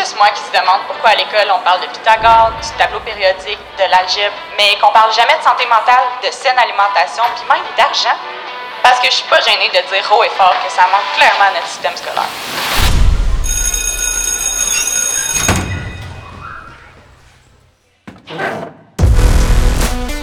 juste moi qui se demande pourquoi à l'école on parle de Pythagore, du tableau périodique, de l'algèbre, mais qu'on parle jamais de santé mentale, de saine alimentation, puis même d'argent. Parce que je suis pas gênée de dire haut et fort que ça manque clairement à notre système scolaire.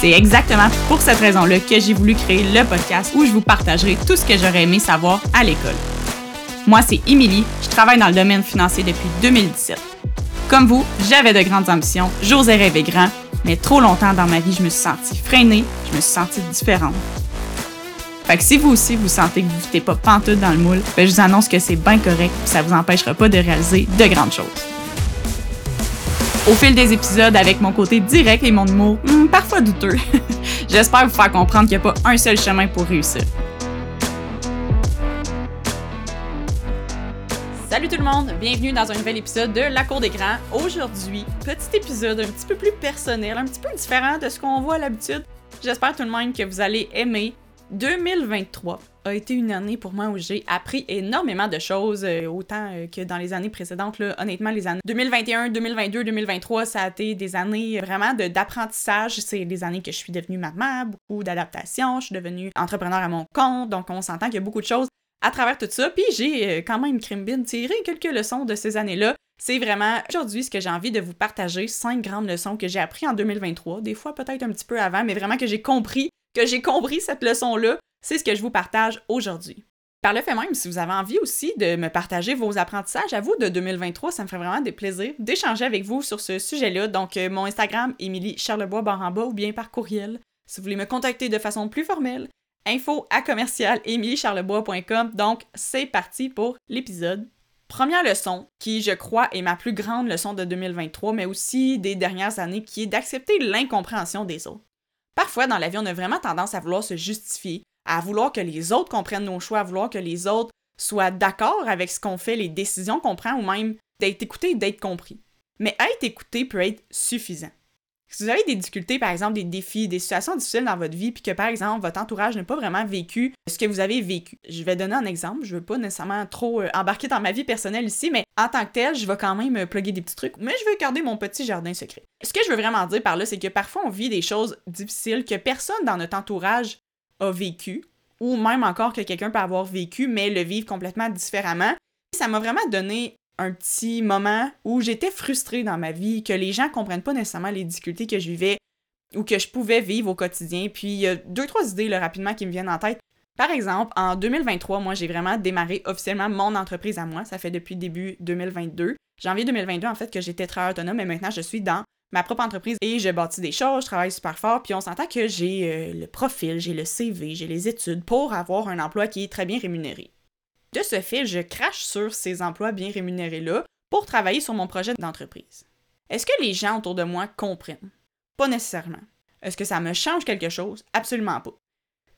C'est exactement pour cette raison-là que j'ai voulu créer le podcast où je vous partagerai tout ce que j'aurais aimé savoir à l'école. Moi, c'est Émilie, je travaille dans le domaine financier depuis 2017. Comme vous, j'avais de grandes ambitions, j'osais rêver grand, mais trop longtemps dans ma vie, je me suis sentie freinée, je me suis sentie différente. Fait que si vous aussi vous sentez que vous ne pas pantoute dans le moule, ben je vous annonce que c'est bien correct et ça vous empêchera pas de réaliser de grandes choses. Au fil des épisodes, avec mon côté direct et mon humour hmm, parfois douteux, j'espère vous faire comprendre qu'il n'y a pas un seul chemin pour réussir. Salut tout le monde, bienvenue dans un nouvel épisode de La Cour d'écran. Aujourd'hui, petit épisode un petit peu plus personnel, un petit peu différent de ce qu'on voit à l'habitude. J'espère tout le monde que vous allez aimer 2023 a été une année pour moi où j'ai appris énormément de choses, euh, autant euh, que dans les années précédentes. Honnêtement, les années 2021, 2022, 2023, ça a été des années vraiment d'apprentissage. C'est des années que je suis devenue maman, beaucoup d'adaptation, je suis devenue entrepreneur à mon compte, donc on s'entend qu'il y a beaucoup de choses à travers tout ça. Puis j'ai euh, quand même, Crimbin, tiré quelques leçons de ces années-là. C'est vraiment aujourd'hui ce que j'ai envie de vous partager, cinq grandes leçons que j'ai appris en 2023, des fois peut-être un petit peu avant, mais vraiment que j'ai compris que j'ai compris cette leçon-là, c'est ce que je vous partage aujourd'hui. Par le fait même, si vous avez envie aussi de me partager vos apprentissages à vous de 2023, ça me ferait vraiment des plaisirs d'échanger avec vous sur ce sujet-là. Donc, euh, mon Instagram, Émilie Charlebois Baramba, ou bien par courriel. Si vous voulez me contacter de façon plus formelle, info à commercial Donc, c'est parti pour l'épisode. Première leçon, qui je crois est ma plus grande leçon de 2023, mais aussi des dernières années, qui est d'accepter l'incompréhension des autres. Parfois, dans la vie, on a vraiment tendance à vouloir se justifier, à vouloir que les autres comprennent nos choix, à vouloir que les autres soient d'accord avec ce qu'on fait, les décisions qu'on prend, ou même d'être écouté d'être compris. Mais être écouté peut être suffisant. Si vous avez des difficultés, par exemple des défis, des situations difficiles dans votre vie, puis que par exemple votre entourage n'a pas vraiment vécu ce que vous avez vécu. Je vais donner un exemple, je veux pas nécessairement trop euh, embarquer dans ma vie personnelle ici, mais en tant que tel, je vais quand même euh, plugger des petits trucs, mais je veux garder mon petit jardin secret. Ce que je veux vraiment dire par là, c'est que parfois on vit des choses difficiles que personne dans notre entourage a vécu, ou même encore que quelqu'un peut avoir vécu, mais le vivre complètement différemment. Ça m'a vraiment donné un petit moment où j'étais frustrée dans ma vie, que les gens comprennent pas nécessairement les difficultés que je vivais ou que je pouvais vivre au quotidien. Puis il y a deux, trois idées rapidement qui me viennent en tête. Par exemple, en 2023, moi, j'ai vraiment démarré officiellement mon entreprise à moi. Ça fait depuis début 2022. Janvier 2022, en fait, que j'étais très autonome, et maintenant, je suis dans ma propre entreprise et je bâtis des choses, je travaille super fort, puis on s'entend que j'ai euh, le profil, j'ai le CV, j'ai les études pour avoir un emploi qui est très bien rémunéré. De ce fait, je crache sur ces emplois bien rémunérés-là pour travailler sur mon projet d'entreprise. Est-ce que les gens autour de moi comprennent? Pas nécessairement. Est-ce que ça me change quelque chose? Absolument pas.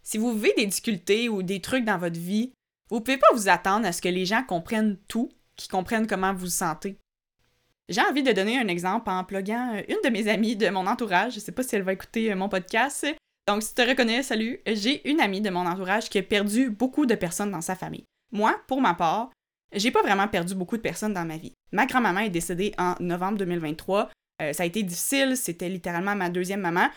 Si vous vivez des difficultés ou des trucs dans votre vie, vous ne pouvez pas vous attendre à ce que les gens comprennent tout, qu'ils comprennent comment vous vous sentez. J'ai envie de donner un exemple en pluguant euh, une de mes amies de mon entourage. Je ne sais pas si elle va écouter euh, mon podcast. Donc, si tu te reconnais, salut. J'ai une amie de mon entourage qui a perdu beaucoup de personnes dans sa famille. Moi, pour ma part, j'ai pas vraiment perdu beaucoup de personnes dans ma vie. Ma grand-maman est décédée en novembre 2023. Euh, ça a été difficile, c'était littéralement ma deuxième maman.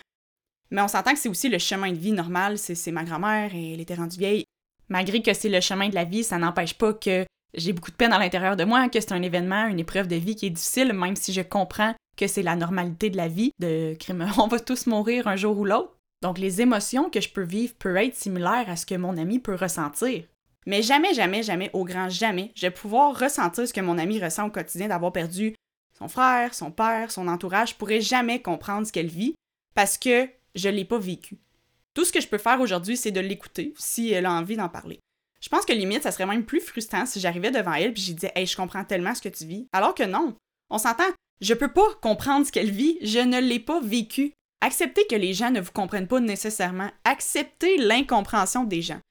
Mais on s'entend que c'est aussi le chemin de vie normal, c'est ma grand-mère et elle était rendue vieille. Malgré que c'est le chemin de la vie, ça n'empêche pas que j'ai beaucoup de peine à l'intérieur de moi, que c'est un événement, une épreuve de vie qui est difficile, même si je comprends que c'est la normalité de la vie, de on va tous mourir un jour ou l'autre. Donc les émotions que je peux vivre peuvent être similaires à ce que mon ami peut ressentir. Mais jamais, jamais, jamais, au grand jamais, je vais pouvoir ressentir ce que mon ami ressent au quotidien d'avoir perdu son frère, son père, son entourage. Je pourrais jamais comprendre ce qu'elle vit parce que je l'ai pas vécu. Tout ce que je peux faire aujourd'hui, c'est de l'écouter si elle a envie d'en parler. Je pense que limite, ça serait même plus frustrant si j'arrivais devant elle et je disais Hey, je comprends tellement ce que tu vis. Alors que non, on s'entend, je peux pas comprendre ce qu'elle vit, je ne l'ai pas vécu. Acceptez que les gens ne vous comprennent pas nécessairement. Acceptez l'incompréhension des gens.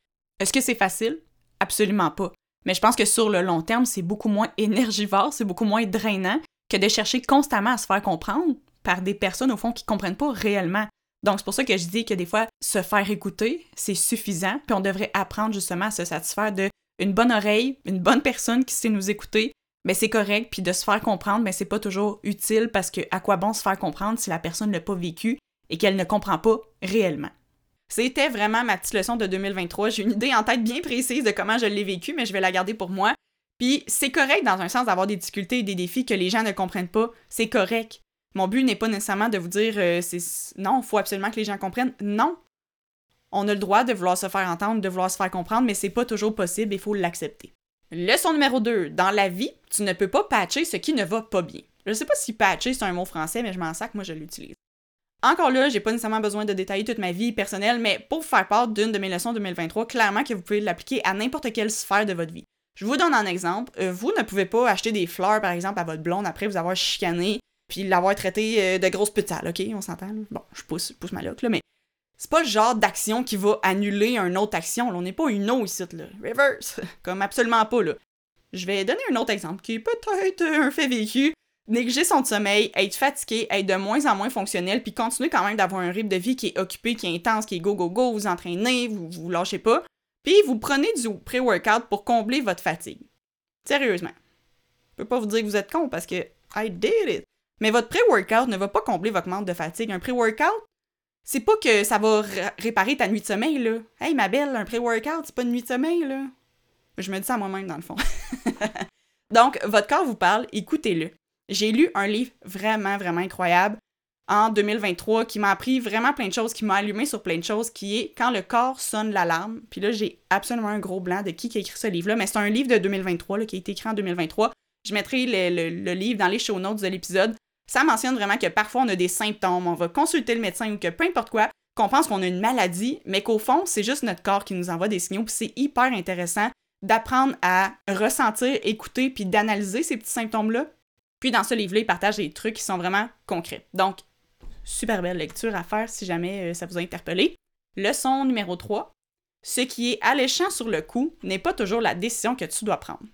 Est-ce que c'est facile? Absolument pas. Mais je pense que sur le long terme, c'est beaucoup moins énergivore, c'est beaucoup moins drainant que de chercher constamment à se faire comprendre par des personnes, au fond, qui comprennent pas réellement. Donc, c'est pour ça que je dis que des fois, se faire écouter, c'est suffisant, puis on devrait apprendre justement à se satisfaire de une bonne oreille, une bonne personne qui sait nous écouter, mais c'est correct, puis de se faire comprendre, mais c'est pas toujours utile parce que à quoi bon se faire comprendre si la personne l'a pas vécu et qu'elle ne comprend pas réellement? C'était vraiment ma petite leçon de 2023. J'ai une idée en tête bien précise de comment je l'ai vécu, mais je vais la garder pour moi. Puis c'est correct dans un sens d'avoir des difficultés et des défis que les gens ne comprennent pas. C'est correct. Mon but n'est pas nécessairement de vous dire euh, non, il faut absolument que les gens comprennent. Non. On a le droit de vouloir se faire entendre, de vouloir se faire comprendre, mais c'est pas toujours possible, il faut l'accepter. Leçon numéro 2. Dans la vie, tu ne peux pas patcher ce qui ne va pas bien. Je sais pas si patcher c'est un mot français, mais je m'en sac, moi je l'utilise. Encore là, j'ai pas nécessairement besoin de détailler toute ma vie personnelle, mais pour faire part d'une de mes leçons 2023, clairement que vous pouvez l'appliquer à n'importe quelle sphère de votre vie. Je vous donne un exemple. Euh, vous ne pouvez pas acheter des fleurs, par exemple, à votre blonde après vous avoir chicané, puis l'avoir traité euh, de grosse petite ok? On s'entend? Bon, je pousse, pousse ma loque, là, mais c'est pas le genre d'action qui va annuler une autre action. on n'est pas une autre ici, là. Reverse. Comme absolument pas, là. Je vais donner un autre exemple qui est peut-être un fait vécu. Négliger son sommeil, être fatigué, être de moins en moins fonctionnel, puis continuer quand même d'avoir un rythme de vie qui est occupé, qui est intense, qui est go go go, vous entraînez, vous vous lâchez pas, puis vous prenez du pré-workout pour combler votre fatigue. Sérieusement. Je peux pas vous dire que vous êtes con parce que I did it. Mais votre pré-workout ne va pas combler votre manque de fatigue. Un pré-workout, c'est pas que ça va réparer ta nuit de sommeil, là. Hey, ma belle, un pré-workout, c'est pas une nuit de sommeil, là. Je me dis ça moi-même, dans le fond. Donc, votre corps vous parle, écoutez-le. J'ai lu un livre vraiment, vraiment incroyable en 2023 qui m'a appris vraiment plein de choses, qui m'a allumé sur plein de choses, qui est Quand le corps sonne l'alarme. Puis là, j'ai absolument un gros blanc de qui, qui a écrit ce livre-là, mais c'est un livre de 2023 là, qui a été écrit en 2023. Je mettrai le, le livre dans les show notes de l'épisode. Ça mentionne vraiment que parfois on a des symptômes, on va consulter le médecin ou que peu importe quoi, qu'on pense qu'on a une maladie, mais qu'au fond, c'est juste notre corps qui nous envoie des signaux, puis c'est hyper intéressant d'apprendre à ressentir, écouter, puis d'analyser ces petits symptômes-là. Puis dans ce livre-là, il partage des trucs qui sont vraiment concrets. Donc, super belle lecture à faire si jamais euh, ça vous a interpellé. Leçon numéro 3. Ce qui est alléchant sur le coup n'est pas toujours la décision que tu dois prendre.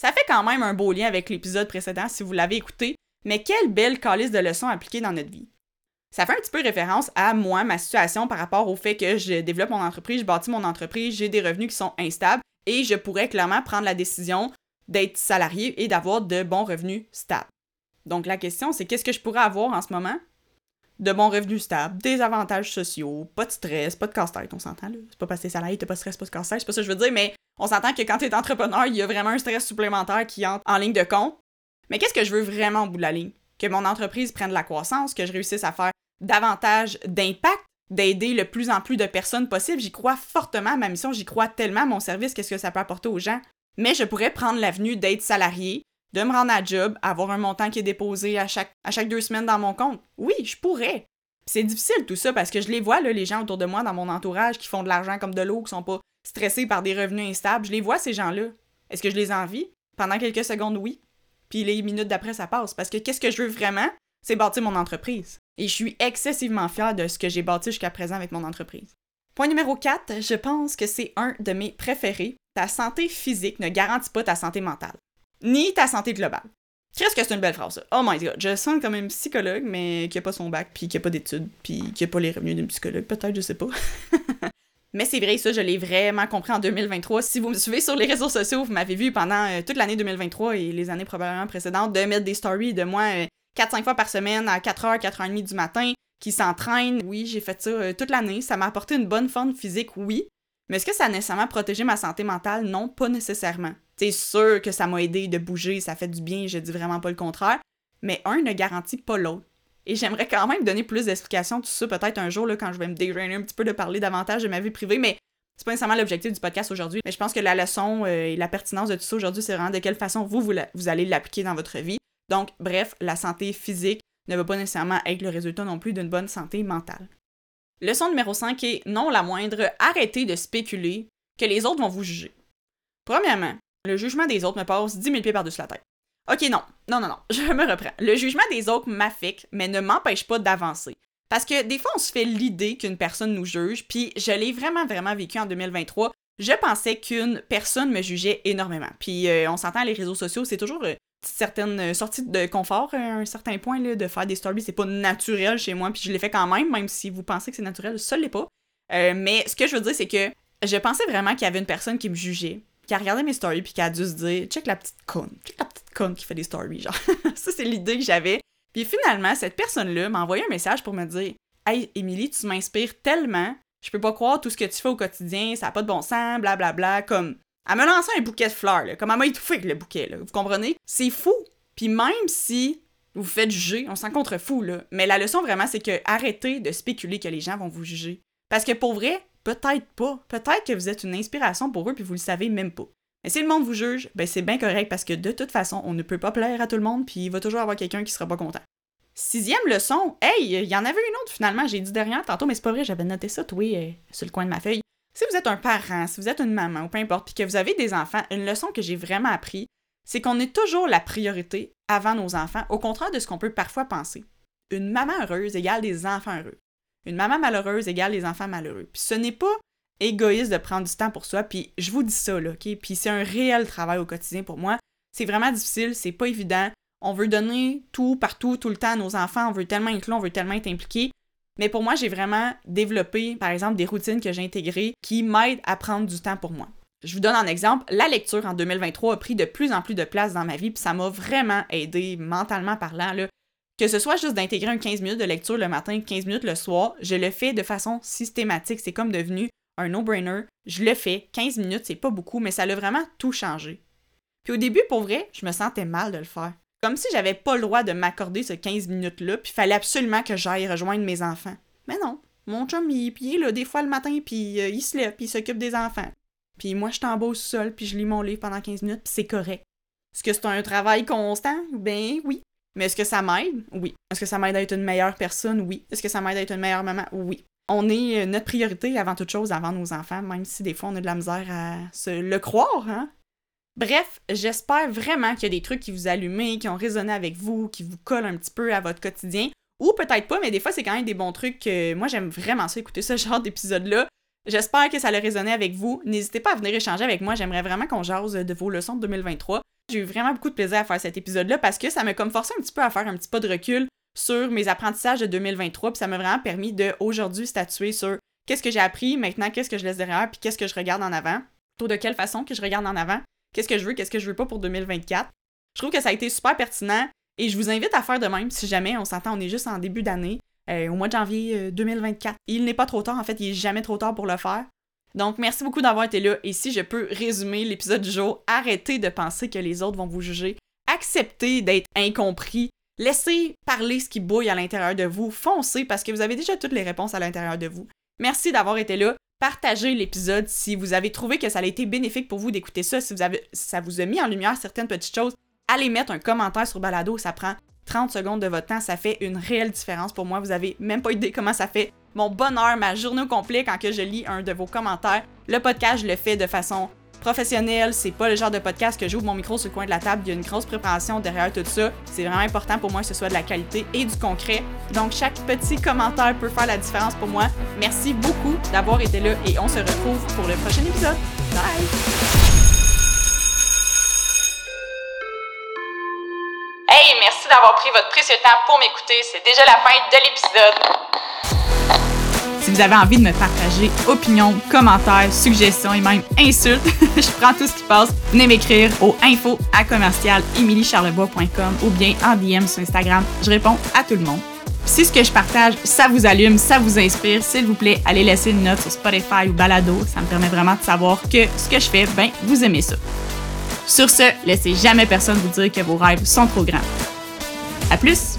Ça fait quand même un beau lien avec l'épisode précédent si vous l'avez écouté, mais quelle belle calice de leçons appliquées dans notre vie. Ça fait un petit peu référence à moi, ma situation par rapport au fait que je développe mon entreprise, je bâtis mon entreprise, j'ai des revenus qui sont instables et je pourrais clairement prendre la décision d'être salarié et d'avoir de bons revenus stables. Donc la question, c'est qu'est-ce que je pourrais avoir en ce moment? De bons revenus stables, des avantages sociaux, pas de stress, pas de casse-tête, on s'entend là. C'est pas parce que t'es salarié, t'as pas de stress, pas de casse-tête, c'est pas ça que je veux dire, mais on s'entend que quand t'es entrepreneur, il y a vraiment un stress supplémentaire qui entre en ligne de compte. Mais qu'est-ce que je veux vraiment au bout de la ligne? Que mon entreprise prenne de la croissance, que je réussisse à faire davantage d'impact, d'aider le plus en plus de personnes possible. J'y crois fortement à ma mission, j'y crois tellement à mon service, qu'est-ce que ça peut apporter aux gens? Mais je pourrais prendre l'avenue d'être salarié, de me rendre à job, avoir un montant qui est déposé à chaque, deux semaines dans mon compte. Oui, je pourrais. C'est difficile tout ça parce que je les vois, les gens autour de moi, dans mon entourage, qui font de l'argent comme de l'eau, qui sont pas stressés par des revenus instables. Je les vois, ces gens-là. Est-ce que je les envie? Pendant quelques secondes, oui puis les minutes d'après, ça passe. Parce que qu'est-ce que je veux vraiment? C'est bâtir mon entreprise. Et je suis excessivement fière de ce que j'ai bâti jusqu'à présent avec mon entreprise. Point numéro 4, je pense que c'est un de mes préférés. Ta santé physique ne garantit pas ta santé mentale, ni ta santé globale. Qu'est-ce que c'est une belle phrase, ça? Oh my god, je sens comme un psychologue, mais qui a pas son bac, puis qui a pas d'études, puis qui a pas les revenus d'un psychologue, peut-être, je sais pas. Mais c'est vrai, ça, je l'ai vraiment compris en 2023. Si vous me suivez sur les réseaux sociaux, vous m'avez vu pendant euh, toute l'année 2023 et les années probablement précédentes de mettre des stories de moi 4-5 euh, fois par semaine à 4h, 4h30 du matin qui s'entraînent. Oui, j'ai fait ça euh, toute l'année. Ça m'a apporté une bonne forme physique, oui. Mais est-ce que ça a nécessairement protégé ma santé mentale? Non, pas nécessairement. C'est sûr que ça m'a aidé de bouger, ça fait du bien, je dis vraiment pas le contraire. Mais un ne garantit pas l'autre. Et j'aimerais quand même donner plus d'explications tout ça peut-être un jour là, quand je vais me dégrainer un petit peu de parler davantage de ma vie privée, mais c'est pas nécessairement l'objectif du podcast aujourd'hui. Mais je pense que la leçon euh, et la pertinence de tout ça aujourd'hui, c'est vraiment de quelle façon vous, vous, allez l'appliquer dans votre vie. Donc, bref, la santé physique ne va pas nécessairement être le résultat non plus d'une bonne santé mentale. Leçon numéro 5 est non la moindre, arrêtez de spéculer que les autres vont vous juger. Premièrement, le jugement des autres me passe 10 000 pieds par-dessus la tête. Ok, non, non, non, non, je me reprends. Le jugement des autres m'affecte, mais ne m'empêche pas d'avancer. Parce que des fois, on se fait l'idée qu'une personne nous juge, puis je l'ai vraiment, vraiment vécu en 2023. Je pensais qu'une personne me jugeait énormément. Puis euh, on s'entend, les réseaux sociaux, c'est toujours euh, certaines euh, sorties de confort à un certain point, là, de faire des stories. C'est pas naturel chez moi, puis je l'ai fait quand même, même si vous pensez que c'est naturel, ça l'est pas. mais ce que je veux dire, c'est que je pensais vraiment qu'il y avait une personne qui me jugeait, qui a regardé mes stories puis qui a dû se dire check la petite conne, check la petite conne qui fait des stories, genre. ça, c'est l'idée que j'avais. Puis finalement, cette personne-là m'a envoyé un message pour me dire Hey, Émilie, tu m'inspires tellement, je peux pas croire tout ce que tu fais au quotidien, ça a pas de bon sens, blablabla. Bla, bla. Comme, elle me lançait un bouquet de fleurs, là, comme elle m'a avec le bouquet, là. Vous comprenez? C'est fou. Puis même si vous faites juger, on s'en contre fou, là. Mais la leçon vraiment, c'est que arrêtez de spéculer que les gens vont vous juger. Parce que pour vrai, peut-être pas. Peut-être que vous êtes une inspiration pour eux puis vous le savez même pas. Mais si le monde vous juge, ben c'est bien correct parce que de toute façon, on ne peut pas plaire à tout le monde puis il va toujours avoir quelqu'un qui sera pas content. Sixième leçon, hey, il y en avait une autre finalement, j'ai dit derrière tantôt, mais c'est pas vrai, j'avais noté ça, toi, euh, sur le coin de ma feuille. Si vous êtes un parent, si vous êtes une maman ou peu importe, puis que vous avez des enfants, une leçon que j'ai vraiment appris, c'est qu'on est toujours la priorité avant nos enfants, au contraire de ce qu'on peut parfois penser. Une maman heureuse égale des enfants heureux. Une maman malheureuse égale des enfants malheureux. Puis ce n'est pas égoïste de prendre du temps pour soi, puis je vous dis ça, là, OK? Puis c'est un réel travail au quotidien pour moi. C'est vraiment difficile, c'est pas évident. On veut donner tout, partout, tout le temps à nos enfants, on veut tellement être là, on veut tellement être impliqué. Mais pour moi, j'ai vraiment développé, par exemple, des routines que j'ai intégrées qui m'aident à prendre du temps pour moi. Je vous donne un exemple. La lecture en 2023 a pris de plus en plus de place dans ma vie, puis ça m'a vraiment aidé mentalement parlant. Là. Que ce soit juste d'intégrer un 15 minutes de lecture le matin, 15 minutes le soir, je le fais de façon systématique. C'est comme devenu un no-brainer. Je le fais. 15 minutes, c'est pas beaucoup, mais ça a vraiment tout changé. Puis au début, pour vrai, je me sentais mal de le faire. Comme si j'avais pas le droit de m'accorder ce 15 minutes-là, puis fallait absolument que j'aille rejoindre mes enfants. Mais non. Mon chum, il, est là des fois le matin, puis euh, il se lève, puis il s'occupe des enfants. Puis moi, je t'embauche seul, puis je lis mon livre pendant 15 minutes, puis c'est correct. Est-ce que c'est un travail constant? Ben oui. Mais est-ce que ça m'aide? Oui. Est-ce que ça m'aide à être une meilleure personne? Oui. Est-ce que ça m'aide à être une meilleure maman? Oui. On est euh, notre priorité avant toute chose, avant nos enfants, même si des fois on a de la misère à se le croire, hein? Bref, j'espère vraiment qu'il y a des trucs qui vous allument, qui ont résonné avec vous, qui vous collent un petit peu à votre quotidien. Ou peut-être pas, mais des fois, c'est quand même des bons trucs que moi, j'aime vraiment ça écouter ce genre d'épisode-là. J'espère que ça a résonné avec vous. N'hésitez pas à venir échanger avec moi. J'aimerais vraiment qu'on jase de vos leçons de 2023. J'ai eu vraiment beaucoup de plaisir à faire cet épisode-là parce que ça m'a comme forcé un petit peu à faire un petit pas de recul sur mes apprentissages de 2023. Puis ça m'a vraiment permis de aujourd'hui statuer sur qu'est-ce que j'ai appris, maintenant qu'est-ce que je laisse derrière, puis qu'est-ce que je regarde en avant. Plutôt de quelle façon que je regarde en avant, qu'est-ce que je veux, qu'est-ce que je veux pas pour 2024. Je trouve que ça a été super pertinent et je vous invite à faire de même si jamais on s'entend, on est juste en début d'année, euh, au mois de janvier 2024. Euh, il n'est pas trop tard, en fait, il est jamais trop tard pour le faire. Donc, merci beaucoup d'avoir été là. Et si je peux résumer l'épisode du jour, arrêtez de penser que les autres vont vous juger. Acceptez d'être incompris. Laissez parler ce qui bouille à l'intérieur de vous. Foncez parce que vous avez déjà toutes les réponses à l'intérieur de vous. Merci d'avoir été là. Partagez l'épisode si vous avez trouvé que ça a été bénéfique pour vous d'écouter ça, si ça vous a mis en lumière certaines petites choses. Allez mettre un commentaire sur Balado, ça prend 30 secondes de votre temps, ça fait une réelle différence pour moi. Vous avez même pas idée comment ça fait mon bonheur, ma journée au complet quand je lis un de vos commentaires. Le podcast, je le fais de façon professionnelle. C'est pas le genre de podcast que j'ouvre mon micro sur le coin de la table. Il y a une grosse préparation derrière tout ça. C'est vraiment important pour moi que ce soit de la qualité et du concret. Donc, chaque petit commentaire peut faire la différence pour moi. Merci beaucoup d'avoir été là et on se retrouve pour le prochain épisode. Bye! Hey, merci d'avoir pris votre précieux temps pour m'écouter. C'est déjà la fin de l'épisode. Vous avez envie de me partager opinions, commentaires, suggestions et même insultes, je prends tout ce qui passe. Venez m'écrire au info à commercial ou bien en DM sur Instagram. Je réponds à tout le monde. Si ce que je partage, ça vous allume, ça vous inspire, s'il vous plaît, allez laisser une note sur Spotify ou Balado. Ça me permet vraiment de savoir que ce que je fais, ben, vous aimez ça. Sur ce, laissez jamais personne vous dire que vos rêves sont trop grands. À plus!